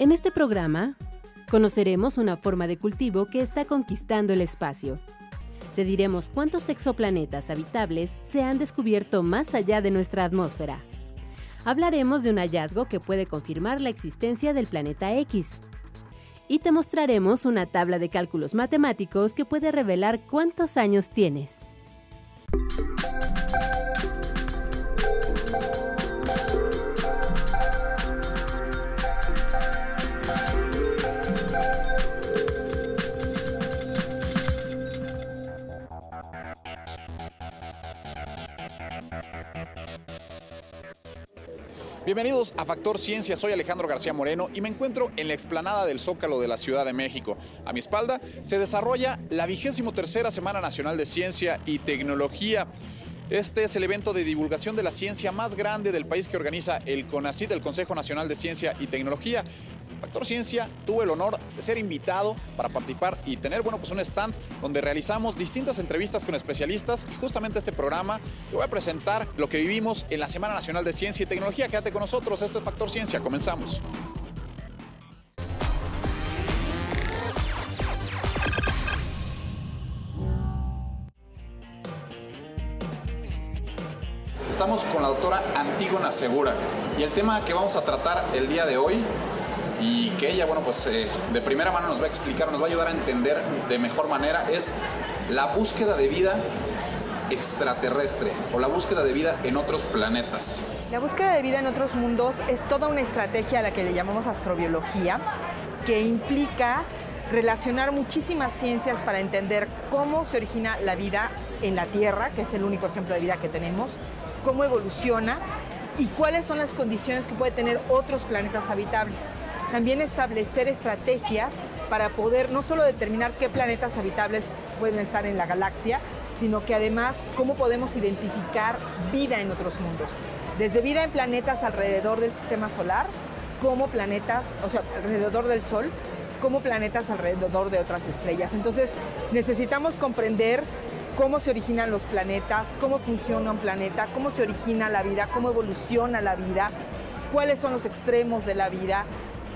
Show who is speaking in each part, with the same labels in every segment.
Speaker 1: En este programa, conoceremos una forma de cultivo que está conquistando el espacio. Te diremos cuántos exoplanetas habitables se han descubierto más allá de nuestra atmósfera. Hablaremos de un hallazgo que puede confirmar la existencia del planeta X. Y te mostraremos una tabla de cálculos matemáticos que puede revelar cuántos años tienes.
Speaker 2: Bienvenidos a Factor Ciencia, soy Alejandro García Moreno y me encuentro en la explanada del Zócalo de la Ciudad de México. A mi espalda se desarrolla la vigésimo tercera Semana Nacional de Ciencia y Tecnología. Este es el evento de divulgación de la ciencia más grande del país que organiza el CONACYT, el Consejo Nacional de Ciencia y Tecnología. Factor Ciencia tuvo el honor de ser invitado para participar y tener bueno, pues un stand donde realizamos distintas entrevistas con especialistas y justamente este programa te voy a presentar lo que vivimos en la Semana Nacional de Ciencia y Tecnología. Quédate con nosotros, esto es Factor Ciencia, comenzamos. Estamos con la doctora Antígona Segura y el tema que vamos a tratar el día de hoy y que ella, bueno, pues eh, de primera mano nos va a explicar, nos va a ayudar a entender de mejor manera, es la búsqueda de vida extraterrestre o la búsqueda de vida en otros planetas.
Speaker 3: La búsqueda de vida en otros mundos es toda una estrategia a la que le llamamos astrobiología, que implica relacionar muchísimas ciencias para entender cómo se origina la vida en la Tierra, que es el único ejemplo de vida que tenemos, cómo evoluciona y cuáles son las condiciones que puede tener otros planetas habitables. También establecer estrategias para poder no solo determinar qué planetas habitables pueden estar en la galaxia, sino que además cómo podemos identificar vida en otros mundos. Desde vida en planetas alrededor del sistema solar, como planetas, o sea, alrededor del Sol, como planetas alrededor de otras estrellas. Entonces, necesitamos comprender cómo se originan los planetas, cómo funciona un planeta, cómo se origina la vida, cómo evoluciona la vida, cuáles son los extremos de la vida,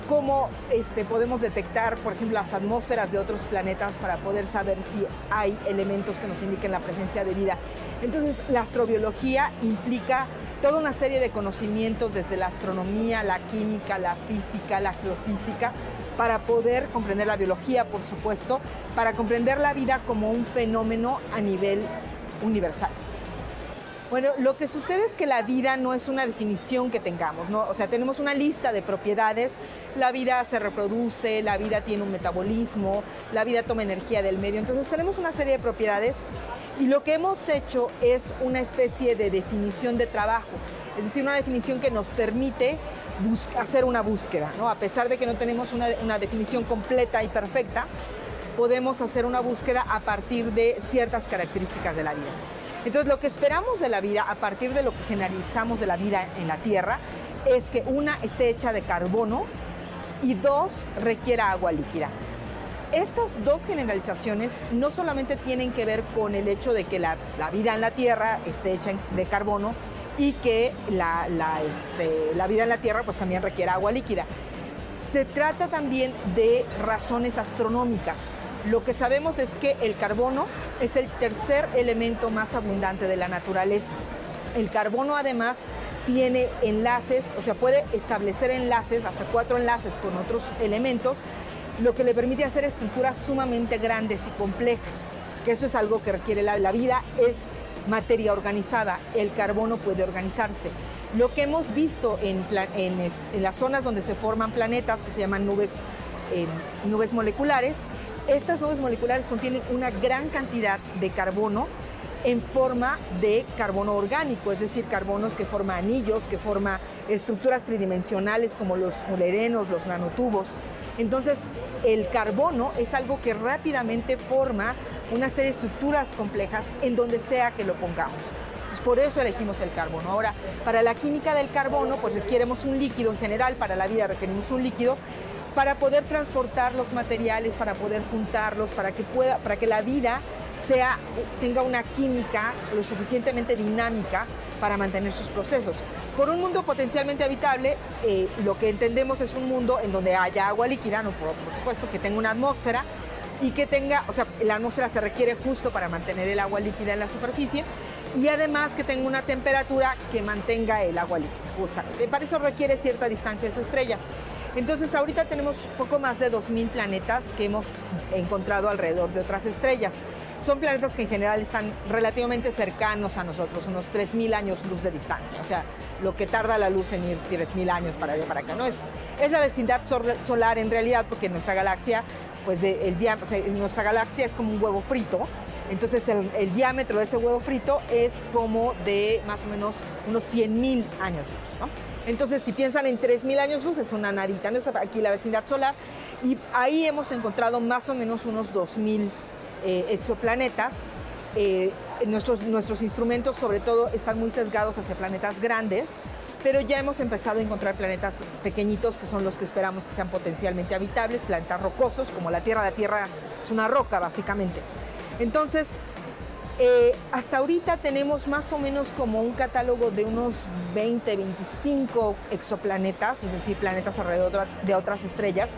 Speaker 3: cómo este, podemos detectar, por ejemplo, las atmósferas de otros planetas para poder saber si hay elementos que nos indiquen la presencia de vida. Entonces, la astrobiología implica toda una serie de conocimientos desde la astronomía, la química, la física, la geofísica, para poder comprender la biología, por supuesto, para comprender la vida como un fenómeno a nivel universal. Bueno, lo que sucede es que la vida no es una definición que tengamos, ¿no? O sea, tenemos una lista de propiedades, la vida se reproduce, la vida tiene un metabolismo, la vida toma energía del medio, entonces tenemos una serie de propiedades y lo que hemos hecho es una especie de definición de trabajo, es decir, una definición que nos permite hacer una búsqueda, ¿no? A pesar de que no tenemos una, una definición completa y perfecta, podemos hacer una búsqueda a partir de ciertas características de la vida. Entonces, lo que esperamos de la vida, a partir de lo que generalizamos de la vida en la Tierra, es que una esté hecha de carbono y dos requiera agua líquida. Estas dos generalizaciones no solamente tienen que ver con el hecho de que la, vida en la Tierra esté hecha de carbono y que la, este, la vida en la Tierra pues también requiera agua líquida. Se trata también de razones astronómicas. Lo que sabemos es que el carbono es el tercer elemento más abundante de la naturaleza. El carbono además tiene enlaces, o sea, puede establecer enlaces, hasta cuatro enlaces con otros elementos, lo que le permite hacer estructuras sumamente grandes y complejas, que eso es algo que requiere la, vida, es materia organizada, el carbono puede organizarse. Lo que hemos visto en, las zonas donde se forman planetas, que se llaman nubes, eh, nubes moleculares, estas nubes moleculares contienen una gran cantidad de carbono en forma de carbono orgánico, es decir, carbonos que forman anillos, que forman estructuras tridimensionales como los fulerenos, los nanotubos. Entonces, el carbono es algo que rápidamente forma una serie de estructuras complejas en donde sea que lo pongamos. por eso elegimos el carbono. Ahora, para la química del carbono, pues requeremos un líquido en general, para la vida requerimos un líquido, para poder transportar los materiales, para poder juntarlos, para que, pueda, para que la vida tenga una química lo suficientemente dinámica para mantener sus procesos. Por un mundo potencialmente habitable, eh, lo que entendemos es un mundo en donde haya agua líquida, no, por, supuesto que tenga una atmósfera y que tenga, o sea, la atmósfera se requiere justo para mantener el agua líquida en la superficie y además que tenga una temperatura que mantenga el agua líquida. para eso requiere cierta distancia de su estrella. Entonces ahorita tenemos poco más de 2.000 planetas que hemos encontrado alrededor de otras estrellas. Son planetas que en general están relativamente cercanos a nosotros, unos 3.000 años luz de distancia. O sea, lo que tarda la luz en ir 3.000 años para allá para acá. No es, es la vecindad solar en realidad porque nuestra galaxia, pues el nuestra galaxia es como un huevo frito. Entonces el, diámetro de ese huevo frito es como de más o menos unos 100.000 años luz. Entonces, si piensan en 3.000 años luz, es una narita, ¿no? aquí la vecindad solar, y ahí hemos encontrado más o menos unos 2.000 eh, exoplanetas. Eh, nuestros, nuestros instrumentos, sobre todo, están muy sesgados hacia planetas grandes, pero ya hemos empezado a encontrar planetas pequeñitos que son los que esperamos que sean potencialmente habitables, planetas rocosos, como la Tierra. La Tierra es una roca, básicamente. Entonces, eh, hasta ahorita tenemos más o menos como un catálogo de unos 20, 25 exoplanetas, es decir, planetas alrededor de otras estrellas,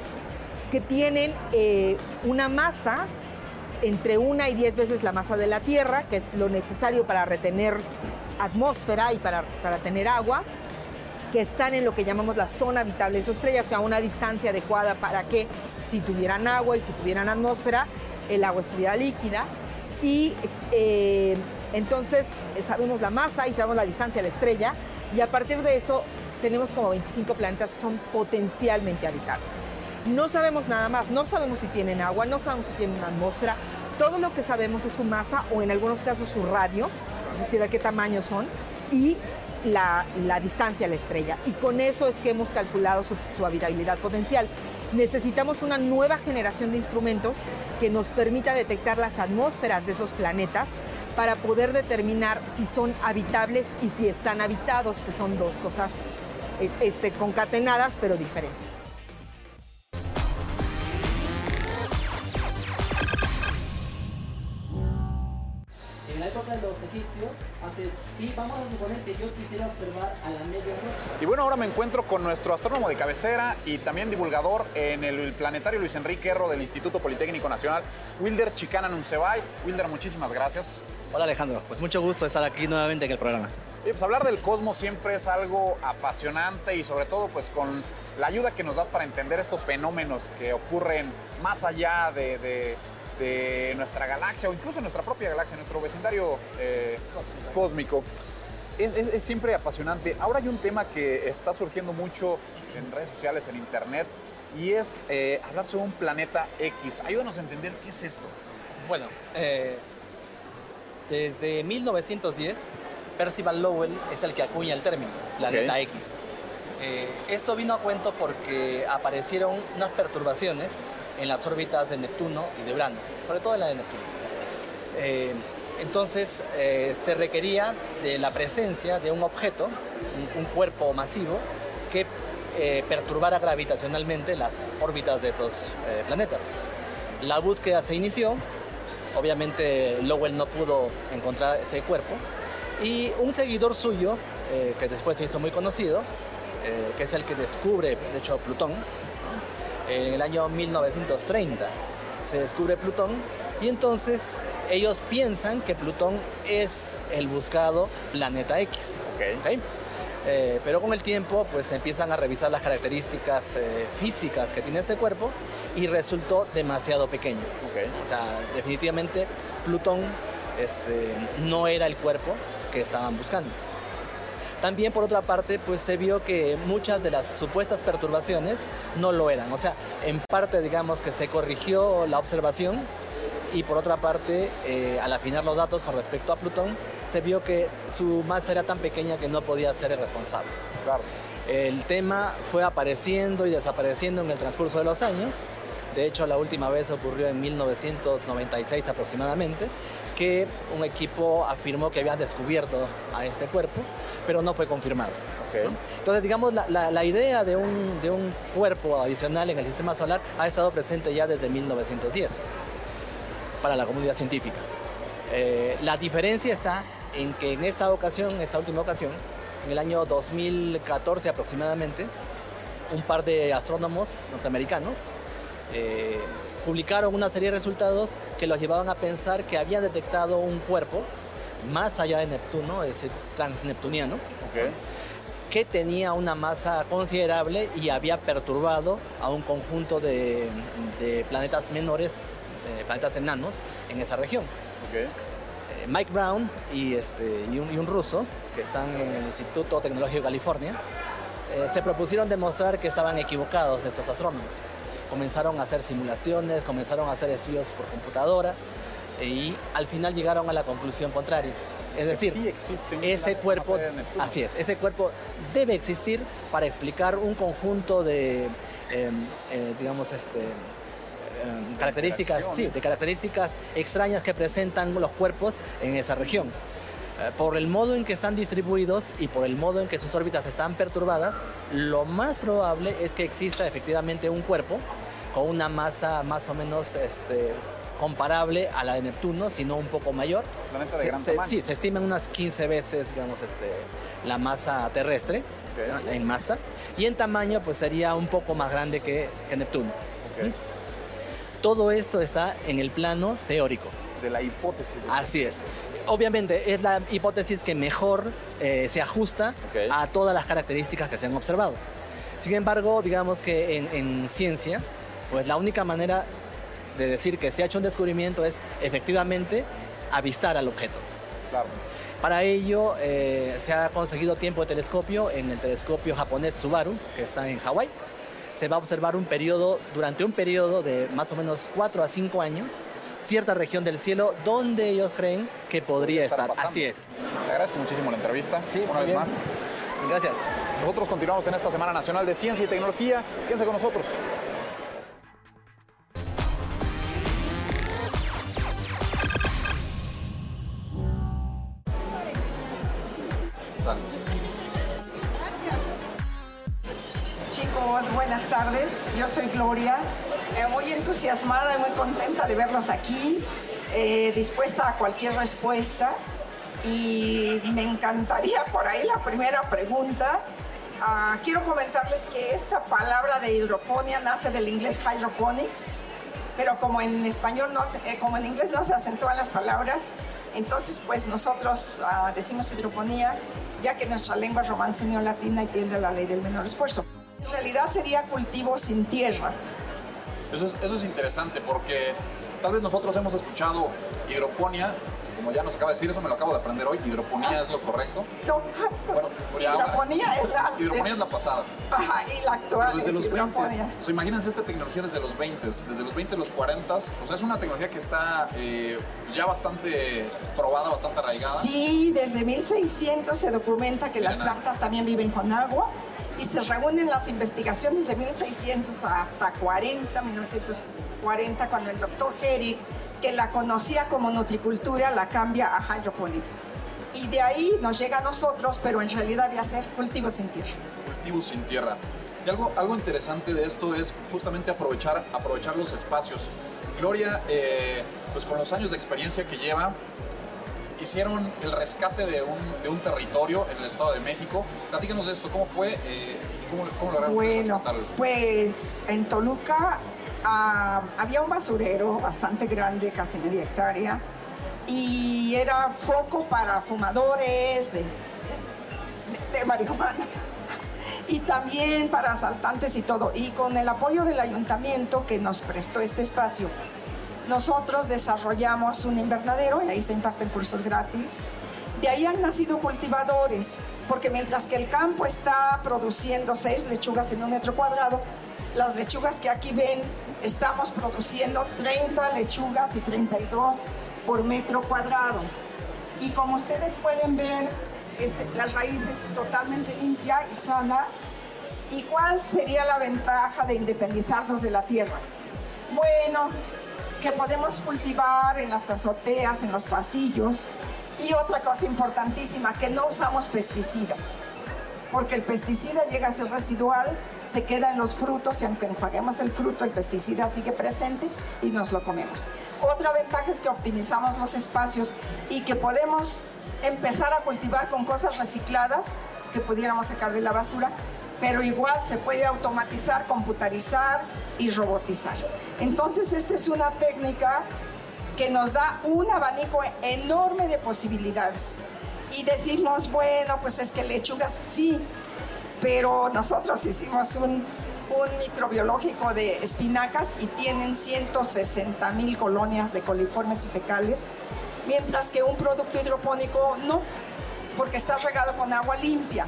Speaker 3: que tienen eh, una masa entre una y diez veces la masa de la Tierra, que es lo necesario para retener atmósfera y para, para tener agua, que están en lo que llamamos la zona habitable de su estrella, o sea, una distancia adecuada para que si tuvieran agua y si tuvieran atmósfera, el agua estuviera líquida y eh, entonces eh, sabemos la masa y sabemos la distancia a la estrella. Y a partir de eso tenemos como 25 planetas que son potencialmente habitables. No sabemos nada más, no sabemos si tienen agua, no sabemos si tienen una atmósfera, todo lo que sabemos es su masa o en algunos casos su radio, es decir, a qué tamaño son, y la, distancia a la estrella. Y con eso es que hemos calculado su habitabilidad potencial necesitamos una nueva generación de instrumentos que nos permita detectar las atmósferas de esos planetas para poder determinar si son habitables y si están habitados, que son dos cosas eh, este, concatenadas pero diferentes.
Speaker 4: Y vamos a suponer que yo quisiera observar a la media
Speaker 2: Y bueno, ahora me encuentro con nuestro astrónomo de cabecera y también divulgador en el planetario Luis Enrique Erro del Instituto Politécnico Nacional, Wilder Chicana Nuncebay. Wilder, muchísimas gracias.
Speaker 5: Hola Alejandro, pues mucho gusto estar aquí nuevamente en el programa.
Speaker 2: Y pues hablar del cosmos siempre es algo apasionante y sobre todo pues con la ayuda que nos das para entender estos fenómenos que ocurren más allá de de nuestra galaxia o incluso nuestra propia galaxia, nuestro vecindario eh, cósmico. Es, siempre apasionante. Ahora hay un tema que está surgiendo mucho en redes sociales, en internet, y es eh, hablar sobre un planeta X. Ayúdanos a entender qué es esto.
Speaker 5: Bueno, eh, desde 1910, Percival Lowell es el que acuña el término, planeta X. esto vino a cuento porque aparecieron unas perturbaciones en las órbitas de Neptuno y de Urano, sobre todo en la de Neptuno. Eh, entonces eh, se requería de la presencia de un objeto, un, cuerpo masivo, que eh, perturbara gravitacionalmente las órbitas de estos planetas. La búsqueda se inició, obviamente Lowell no pudo encontrar ese cuerpo, y un seguidor suyo, que después se hizo muy conocido, que es el que descubre, de hecho, Plutón, en el año 1930 se descubre Plutón y entonces ellos piensan que Plutón es el buscado planeta X.
Speaker 2: Okay.
Speaker 5: Eh, pero con el tiempo pues empiezan a revisar las características eh, físicas que tiene este cuerpo y resultó demasiado pequeño. O sea, definitivamente Plutón este, no era el cuerpo que estaban buscando. También por otra parte, pues se vio que muchas de las supuestas perturbaciones no lo eran. O sea, en parte digamos que se corrigió la observación y por otra parte, eh, al afinar los datos con respecto a Plutón, se vio que su masa era tan pequeña que no podía ser el responsable.
Speaker 2: Claro.
Speaker 5: El tema fue apareciendo y desapareciendo en el transcurso de los años. De hecho, la última vez ocurrió en 1996 aproximadamente, que un equipo afirmó que había descubierto a este cuerpo, pero no fue confirmado. Entonces, digamos, la, idea de un, de un, cuerpo adicional en el sistema solar ha estado presente ya desde 1910 para la comunidad científica. Eh, la diferencia está en que en esta ocasión, en esta última ocasión, en el año 2014 aproximadamente, un par de astrónomos norteamericanos eh, publicaron una serie de resultados que los llevaban a pensar que había detectado un cuerpo más allá de Neptuno, es decir, transneptuniano, que tenía una masa considerable y había perturbado a un conjunto de, planetas menores, eh, planetas enanos, en esa región. Eh, Mike Brown y, este, y, un, ruso, que están en el Instituto Tecnológico de California, eh, se propusieron demostrar que estaban equivocados estos astrónomos. Comenzaron a hacer simulaciones, comenzaron a hacer estudios por computadora y al final llegaron a la conclusión contraria. Es decir, ese cuerpo, así es, ese cuerpo debe existir para explicar un conjunto de, em, eh, digamos, este, em, características, sí, de características extrañas que presentan los cuerpos en esa región. Eh, por el modo en que están distribuidos y por el modo en que sus órbitas están perturbadas, lo más probable es que exista efectivamente un cuerpo con una masa más o menos este, comparable a la de Neptuno, sino un poco mayor.
Speaker 2: Planeta de gran tamaño.
Speaker 5: Sí, se estima unas 15 veces, digamos, este, la masa terrestre en masa. Y en tamaño, pues sería un poco más grande que, Neptuno. Todo esto está en el plano teórico.
Speaker 2: De la hipótesis.
Speaker 5: Así es. Obviamente es la hipótesis que mejor eh, se ajusta a todas las características que se han observado. Sin embargo, digamos que en, en ciencia, pues la única manera de decir que se ha hecho un descubrimiento es efectivamente avistar al objeto. Para ello eh, se ha conseguido tiempo de telescopio en el telescopio japonés Subaru, que está en Hawái. Se va a observar un periodo, durante un periodo de más o menos 4 a 5 años, cierta región del cielo donde ellos creen que podría estar. Así es.
Speaker 2: Te agradezco muchísimo la entrevista.
Speaker 5: Sí, una vez más. Gracias.
Speaker 2: Nosotros continuamos en esta Semana Nacional de Ciencia y Tecnología. Quédense con nosotros.
Speaker 6: Chicos, buenas tardes. Yo soy Gloria, eh, muy entusiasmada y muy contenta de verlos aquí, eh, dispuesta a cualquier respuesta. Y me encantaría por ahí la primera pregunta. Ah, quiero comentarles que esta palabra de hidroponía nace del inglés hydroponics, pero como en español no eh, como en inglés no se acentúan las palabras, entonces pues nosotros ah, decimos hidroponía ya que nuestra lengua es romance neolatina y tiende a la ley del menor esfuerzo. En realidad sería cultivo sin tierra.
Speaker 2: Eso es, eso es interesante porque tal vez nosotros hemos escuchado hidroponía como ya nos acaba de decir, eso me lo acabo de aprender hoy, hidroponía es lo correcto.
Speaker 6: No, bueno, hidroponía es la...
Speaker 2: Hidroponía es la pasada.
Speaker 6: Ajá, y la actual
Speaker 2: desde
Speaker 6: es
Speaker 2: los
Speaker 6: hidroponía.
Speaker 2: 20, o sea, imagínense esta tecnología desde los 20, desde los 20 a los 40, o sea, es una tecnología que está eh, ya bastante probada, bastante arraigada.
Speaker 6: Sí, desde 1600 se documenta que las plantas también viven con agua y se reúnen las investigaciones de 1600 hasta 40, 1940, cuando el doctor Herrick que la conocía como nutricultura la cambia a hydroponics. Y de ahí nos llega a nosotros, pero en realidad a ser cultivo sin tierra.
Speaker 2: Cultivo sin tierra. Y algo, algo interesante de esto es justamente aprovechar, aprovechar los espacios. Gloria, eh, pues con los años de experiencia que lleva, hicieron el rescate de un, de un, territorio en el Estado de México. Platícanos de esto, ¿cómo fue eh, cómo, cómo lograron
Speaker 6: Bueno, pues en Toluca Ah, había un basurero bastante grande, casi media hectárea, y era foco para fumadores de, de, marihuana y también para asaltantes y todo. Y con el apoyo del ayuntamiento que nos prestó este espacio, nosotros desarrollamos un invernadero y ahí se imparten cursos gratis. De ahí han nacido cultivadores, porque mientras que el campo está produciendo seis lechugas en un metro cuadrado, las lechugas que aquí ven estamos produciendo 30 lechugas y 32 por metro cuadrado. Y como ustedes pueden ver, este, las raíces totalmente limpia y sana. ¿Y cuál sería la ventaja de independizarnos de la tierra? Bueno, que podemos cultivar en las azoteas, en los pasillos. Y otra cosa importantísima, que no usamos pesticidas. porque el pesticida llega a ser residual, se queda en los frutos y aunque enjuaguemos el fruto, el pesticida sigue presente y nos lo comemos. Otra ventaja es que optimizamos los espacios y que podemos empezar a cultivar con cosas recicladas que pudiéramos sacar de la basura, pero igual se puede automatizar, computarizar y robotizar. Entonces, esta es una técnica que nos da un abanico enorme de posibilidades. Y decimos, bueno, pues es que lechugas, sí, pero nosotros hicimos un, un microbiológico de espinacas y tienen 160 mil colonias de coliformes y fecales, mientras que un producto hidropónico no, porque está regado con agua limpia.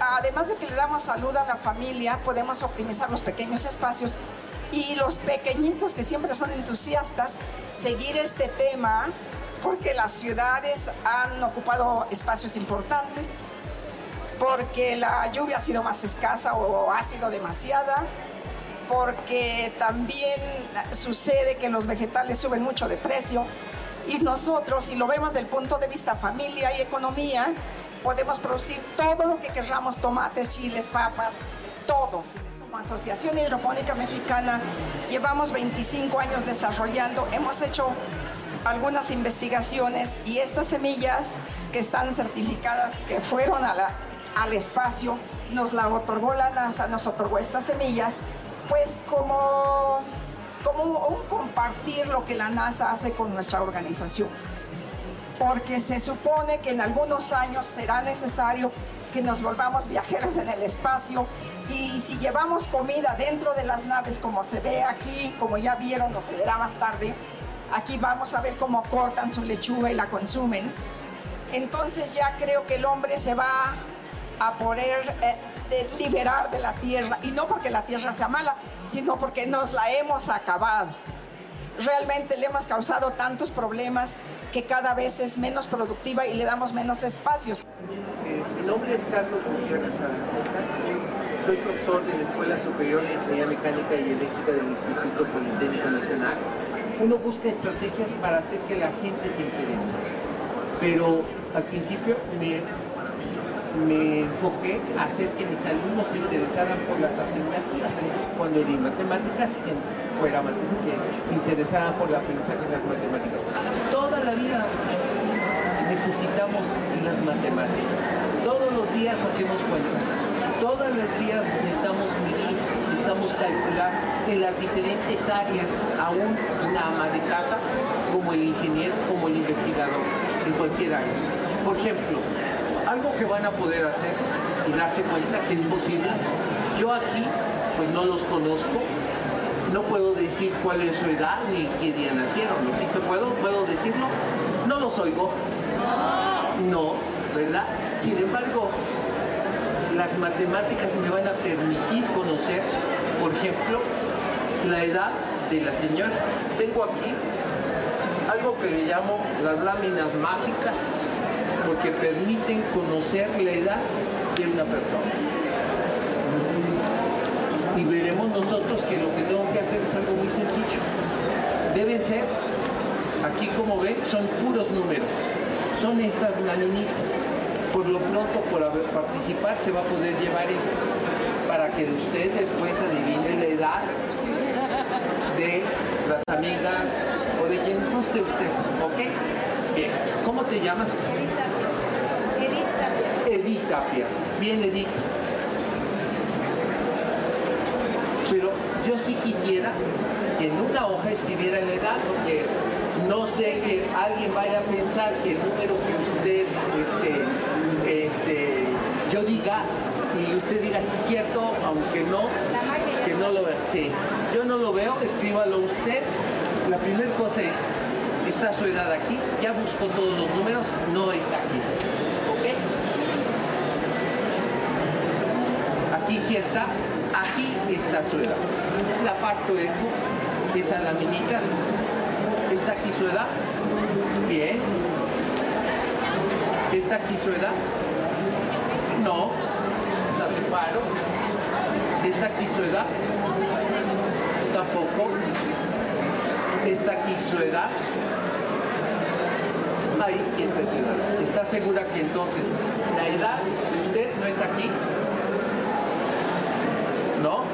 Speaker 6: Además de que le damos salud a la familia, podemos optimizar los pequeños espacios y los pequeñitos que siempre son entusiastas, seguir este tema porque las ciudades han ocupado espacios importantes, porque la lluvia ha sido más escasa o ha sido demasiada, porque también sucede que los vegetales suben mucho de precio y nosotros, si lo vemos del punto de vista familia y economía, podemos producir todo lo que queramos, tomates, chiles, papas, todos. Como Asociación Hidropónica Mexicana llevamos 25 años desarrollando, hemos hecho algunas investigaciones y estas semillas que están certificadas, que fueron a la, al espacio, nos la otorgó la NASA, nos otorgó estas semillas, pues como, como un compartir lo que la NASA hace con nuestra organización. Porque se supone que en algunos años será necesario que nos volvamos viajeros en el espacio y si llevamos comida dentro de las naves como se ve aquí, como ya vieron o se verá más tarde, Aquí vamos a ver cómo cortan su lechuga y la consumen. Entonces ya creo que el hombre se va a poder eh, liberar de la tierra. Y no porque la tierra sea mala, sino porque nos la hemos acabado. Realmente le hemos causado tantos problemas que cada vez es menos productiva y le damos menos espacios.
Speaker 7: Eh, mi nombre es Carlos Gutiérrez Aranceta. Soy profesor de la Escuela Superior de Ingeniería Mecánica y Eléctrica del Instituto Politécnico Nacional uno busca estrategias para hacer que la gente se interese. Pero al principio me, me enfoqué a hacer que mis alumnos se interesaran por las asignaturas, cuando di matemáticas, que fuera que se interesaran por el aprendizaje de las matemáticas. Toda la vida necesitamos las matemáticas. Todos los días hacemos cuentas. Todos los días necesitamos medir, necesitamos calcular en las diferentes áreas, aún una ama de casa, como el ingeniero, como el investigador, en cualquier área. Por ejemplo, algo que van a poder hacer y darse cuenta que es posible. Yo aquí, pues no los conozco, no puedo decir cuál es su edad ni qué día nacieron. Si se puedo, puedo decirlo, no los oigo. No, ¿verdad? Sin embargo, las matemáticas me van a permitir conocer, por ejemplo, la edad de la señora. Tengo aquí algo que le llamo las láminas mágicas, porque permiten conocer la edad de una persona. Y veremos nosotros que lo que hacer es algo muy sencillo. Deben ser, aquí como ven, son puros números. Son estas laminitas. Por lo pronto, por participar, se va a poder llevar esto, para que usted después adivine la edad de las amigas o de quien guste usted, ¿ok? Bien, ¿cómo te llamas? Edith Tapia. Bien, Edith. Pero yo sí quisiera que en una hoja escribiera la edad, porque no sé que alguien vaya a pensar que el número que usted, este, este, yo diga, y usted diga si es cierto, aunque no, que no lo vea. Sí, yo no lo veo, escríbalo usted. La primera cosa es, está su edad aquí, ya busco todos los números, no está aquí. ¿Ok? Aquí sí está, aquí está su edad. La parto eso, esa laminita, está aquí su edad. Bien. ¿Está aquí su edad? No, la separo. ¿Está aquí su edad? Tampoco. ¿Está aquí su edad? ahí está ciudad. ¿Está segura que entonces la edad de usted no está aquí? ¿No?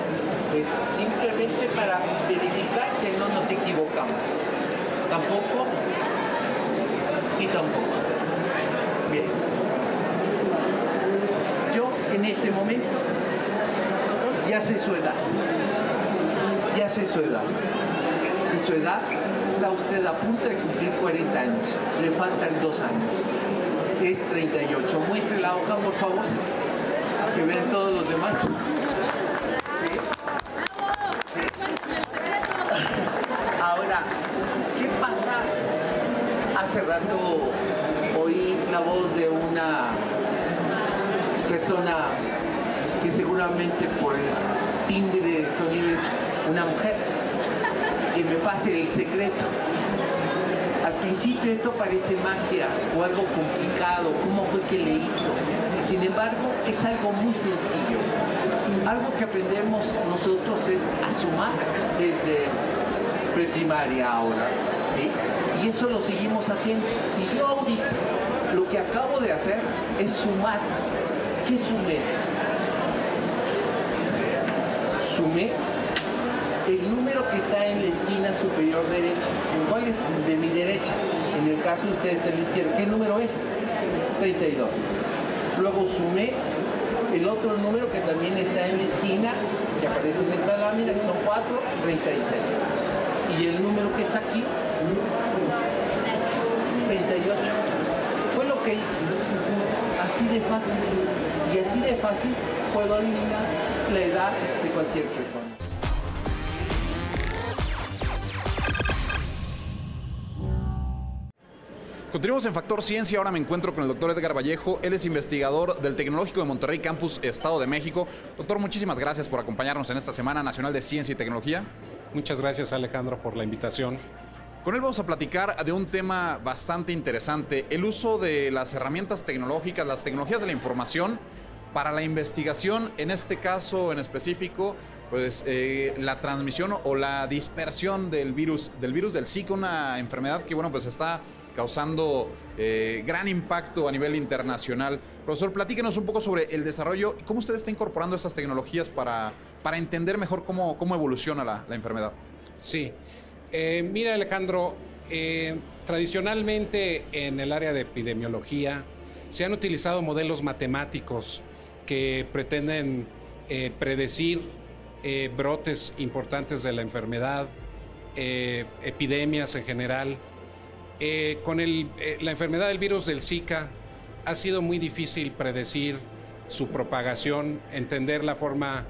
Speaker 7: Simplemente para verificar que no nos equivocamos. Tampoco y tampoco. Bien. Yo en este momento ya sé su edad. Ya sé su edad. Y su edad está usted a punto de cumplir 40 años. Le faltan dos años. Es 38. Muestre la hoja, por favor. Que vean todos los demás. ¿Sí? ¿Sí? Ahora, ¿qué pasa? Hace rato oí la voz de una persona que seguramente por el timbre de sonido es una mujer que me pase el secreto. Al principio esto parece magia o algo complicado, ¿cómo fue que le hizo? Sin embargo es algo muy sencillo. Algo que aprendemos nosotros es a sumar desde preprimaria ahora. ¿sí? Y eso lo seguimos haciendo. Y yo ahorita lo que acabo de hacer es sumar. ¿Qué sumé? Sumé el número que está en la esquina superior derecha. ¿Cuál es? De mi derecha. En el caso de ustedes está en la izquierda. ¿Qué número es? 32. Luego sumé el otro número que también está en la esquina, que aparece en esta lámina, que son 4, 36. Y el número que está aquí, 38. Fue lo que hice. Así de fácil. Y así de fácil puedo adivinar la edad de cualquier persona.
Speaker 2: Continuamos en Factor Ciencia. Ahora me encuentro con el doctor Edgar Vallejo. Él es investigador del Tecnológico de Monterrey Campus, Estado de México. Doctor, muchísimas gracias por acompañarnos en esta Semana Nacional de Ciencia y Tecnología.
Speaker 8: Muchas gracias Alejandro por la invitación.
Speaker 2: Con él vamos a platicar de un tema bastante interesante, el uso de las herramientas tecnológicas, las tecnologías de la información para la investigación, en este caso en específico, pues eh, la transmisión o la dispersión del virus, del virus del Zika, una enfermedad que bueno, pues está causando eh, gran impacto a nivel internacional. Profesor, platíquenos un poco sobre el desarrollo y cómo usted está incorporando estas tecnologías para, para entender mejor cómo, cómo evoluciona la, la enfermedad.
Speaker 8: Sí, eh, mira Alejandro, eh, tradicionalmente en el área de epidemiología se han utilizado modelos matemáticos que pretenden eh, predecir brotes importantes de la enfermedad, epidemias en general. Con la enfermedad del virus del Zika ha sido muy difícil predecir su propagación, entender la forma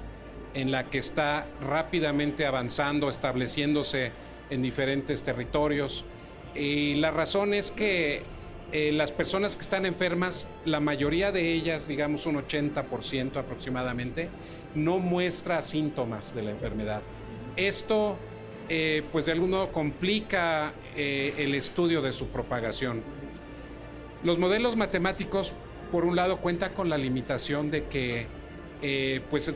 Speaker 8: en la que está rápidamente avanzando, estableciéndose en diferentes territorios. Y la razón es que eh, las personas que están enfermas, la mayoría de ellas, digamos un 80% aproximadamente, no muestra síntomas de la enfermedad. Esto, eh, pues de algún modo, complica eh, el estudio de su propagación. Los modelos matemáticos, por un lado, cuentan con la limitación de que, pues,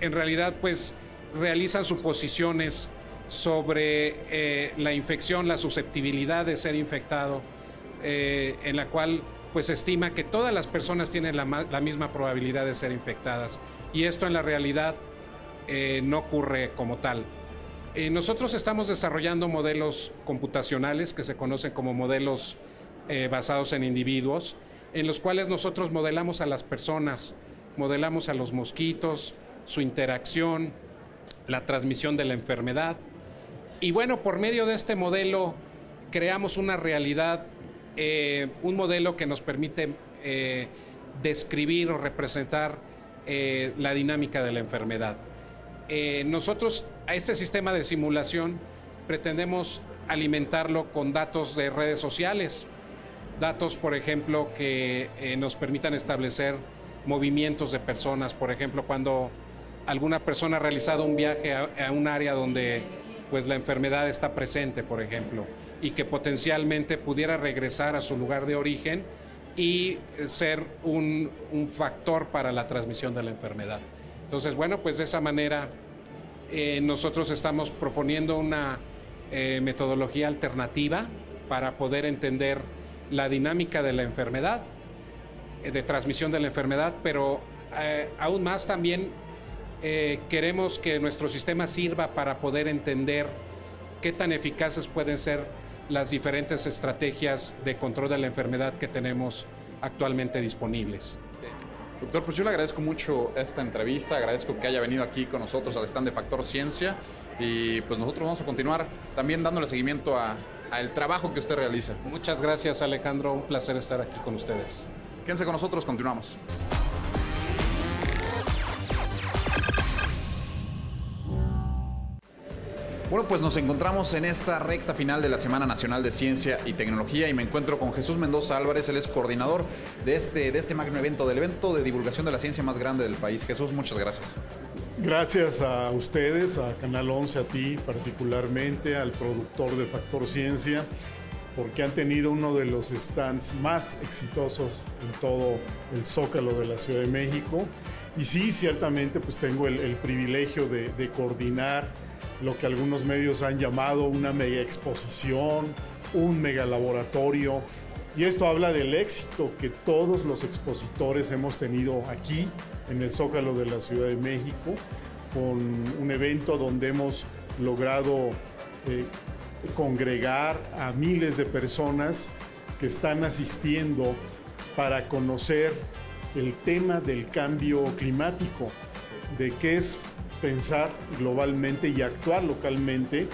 Speaker 8: en realidad, pues, realizan suposiciones sobre eh, la infección, la susceptibilidad de ser infectado, eh, en la cual pues estima que todas las personas tienen la, misma probabilidad de ser infectadas. Y esto en la realidad eh, no ocurre como tal. Nosotros estamos desarrollando modelos computacionales que se conocen como modelos basados en individuos, en los cuales nosotros modelamos a las personas, modelamos a los mosquitos, su interacción, la transmisión de la enfermedad. Y bueno, por medio de este modelo creamos una realidad, eh, un modelo que nos permite eh, describir o representar eh, la dinámica de la enfermedad. Nosotros a este sistema de simulación pretendemos alimentarlo con datos de redes sociales, datos, por ejemplo, que nos permitan establecer movimientos de personas, por ejemplo, cuando alguna persona ha realizado un viaje a un área donde pues la enfermedad está presente, por ejemplo, y que potencialmente pudiera regresar a su lugar de origen y ser un, un factor para la transmisión de la enfermedad. Entonces, bueno, pues de esa manera eh, nosotros estamos proponiendo una eh, metodología alternativa para poder entender la dinámica de la enfermedad, eh, de transmisión de la enfermedad, pero aún más también eh, queremos que nuestro sistema sirva para poder entender qué tan eficaces pueden ser las diferentes estrategias de control de la enfermedad que tenemos actualmente disponibles.
Speaker 2: Doctor, pues yo le agradezco mucho esta entrevista, agradezco que haya venido aquí con nosotros al stand de Factor Ciencia y pues nosotros vamos a continuar también dándole seguimiento al trabajo que usted realiza.
Speaker 8: Muchas gracias Alejandro, un placer estar aquí con ustedes.
Speaker 2: Quédense con nosotros, continuamos. Bueno, pues nos encontramos en esta recta final de la Semana Nacional de Ciencia y Tecnología y me encuentro con Jesús Mendoza Álvarez, él es coordinador de este, de este magno evento, del evento de divulgación de la ciencia más grande del país. Jesús, muchas gracias.
Speaker 9: Gracias a ustedes, a Canal 11, a ti particularmente, al productor de Factor Ciencia, porque han tenido uno de los stands más exitosos en todo el zócalo de la Ciudad de México. Y sí, ciertamente, pues tengo el, privilegio de, coordinar lo que algunos medios han llamado una mega exposición, un mega laboratorio. Y esto habla del éxito que todos los expositores hemos tenido aquí en el Zócalo de la Ciudad de México, con un evento donde hemos logrado eh, congregar a miles de personas que están asistiendo para conocer el tema del cambio climático, de qué es pensar globalmente y actuar localmente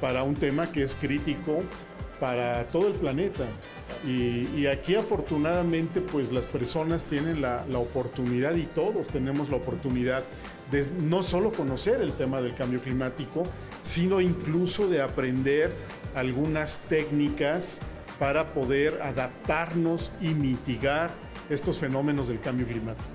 Speaker 9: para un tema que es crítico para todo el planeta. Y, aquí afortunadamente pues las personas tienen la, la, oportunidad y todos tenemos la oportunidad de no solo conocer el tema del cambio climático, sino incluso de aprender algunas técnicas para poder adaptarnos y mitigar estos fenómenos del cambio climático.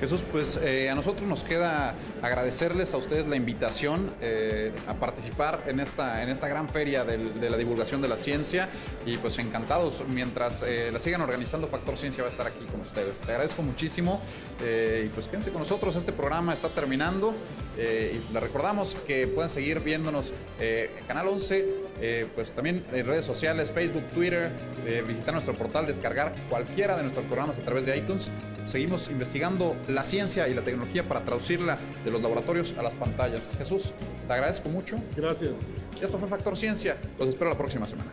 Speaker 2: Jesús, pues eh, a nosotros nos queda agradecerles a ustedes la invitación eh, a participar en esta, en esta gran feria de la divulgación de la ciencia y pues encantados, mientras eh, la sigan organizando, Factor Ciencia va a estar aquí con ustedes. Te agradezco muchísimo y pues quédense con nosotros, este programa está terminando y les recordamos que pueden seguir viéndonos en Canal 11, pues también en redes sociales, Facebook, Twitter, visitar nuestro portal, descargar cualquiera de nuestros programas a través de iTunes. Seguimos investigando la ciencia y la tecnología para traducirla de los laboratorios a las pantallas. Jesús, te agradezco mucho.
Speaker 9: Gracias.
Speaker 2: Esto fue Factor Ciencia. Los espero la próxima semana.